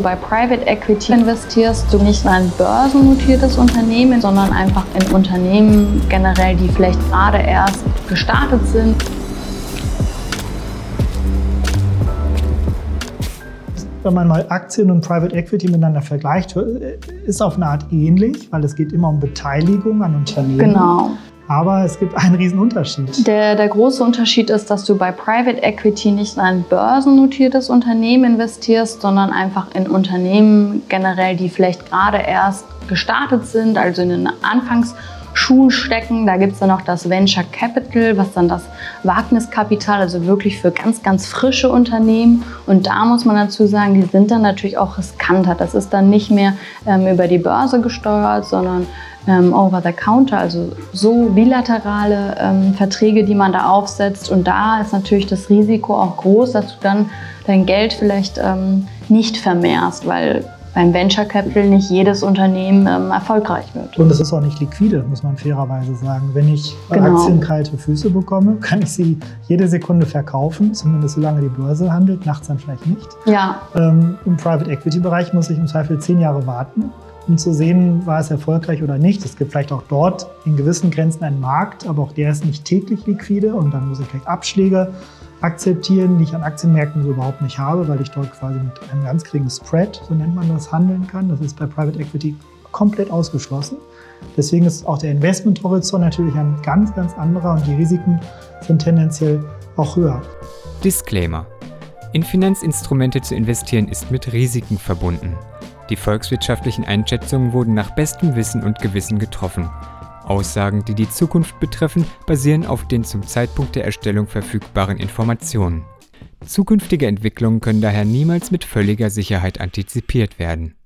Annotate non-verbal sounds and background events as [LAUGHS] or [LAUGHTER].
Bei Private Equity investierst du nicht in ein börsennotiertes Unternehmen, sondern einfach in Unternehmen generell, die vielleicht gerade erst gestartet sind. Wenn man mal Aktien und Private Equity miteinander vergleicht, ist auf eine Art ähnlich, weil es geht immer um Beteiligung an Unternehmen. Genau. Aber es gibt einen riesen Unterschied. Der, der große Unterschied ist, dass du bei Private Equity nicht in ein börsennotiertes Unternehmen investierst, sondern einfach in Unternehmen generell, die vielleicht gerade erst gestartet sind, also in den Anfangsschuhen stecken. Da gibt es dann noch das Venture Capital, was dann das Wagniskapital, also wirklich für ganz, ganz frische Unternehmen. Und da muss man dazu sagen, die sind dann natürlich auch riskanter. Das ist dann nicht mehr ähm, über die Börse gesteuert, sondern ähm, over the counter, also so bilaterale ähm, Verträge, die man da aufsetzt. Und da ist natürlich das Risiko auch groß, dass du dann dein Geld vielleicht ähm, nicht vermehrst, weil beim Venture Capital nicht jedes Unternehmen ähm, erfolgreich wird. Und es ist auch nicht liquide, muss man fairerweise sagen. Wenn ich genau. Aktien kalte Füße bekomme, [LAUGHS] kann ich sie jede Sekunde verkaufen, zumindest solange die Börse handelt, nachts dann vielleicht nicht. Ja. Ähm, Im Private Equity Bereich muss ich im Zweifel zehn Jahre warten um zu sehen, war es erfolgreich oder nicht. Es gibt vielleicht auch dort in gewissen Grenzen einen Markt, aber auch der ist nicht täglich liquide und dann muss ich vielleicht Abschläge akzeptieren, die ich an Aktienmärkten so überhaupt nicht habe, weil ich dort quasi mit einem ganz geringen Spread, so nennt man das, handeln kann. Das ist bei Private Equity komplett ausgeschlossen. Deswegen ist auch der Investmenthorizont natürlich ein ganz, ganz anderer und die Risiken sind tendenziell auch höher. Disclaimer. In Finanzinstrumente zu investieren ist mit Risiken verbunden. Die volkswirtschaftlichen Einschätzungen wurden nach bestem Wissen und Gewissen getroffen. Aussagen, die die Zukunft betreffen, basieren auf den zum Zeitpunkt der Erstellung verfügbaren Informationen. Zukünftige Entwicklungen können daher niemals mit völliger Sicherheit antizipiert werden